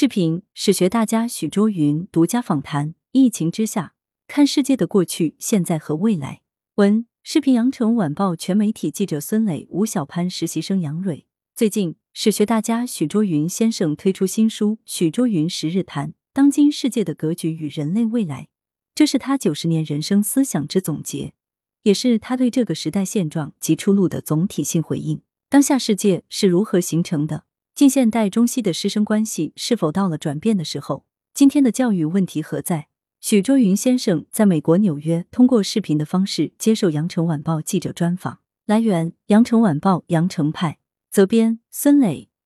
视频史学大家许倬云独家访谈：疫情之下，看世界的过去、现在和未来。文：视频羊城晚报全媒体记者孙磊、吴小潘，实习生杨蕊。最近，史学大家许倬云先生推出新书《许倬云十日谈：当今世界的格局与人类未来》，这是他九十年人生思想之总结，也是他对这个时代现状及出路的总体性回应。当下世界是如何形成的？近现代中西的师生关系是否到了转变的时候？今天的教育问题何在？许倬云先生在美国纽约通过视频的方式接受羊城晚报记者专访。来源：羊城晚报羊城派，责编：孙磊。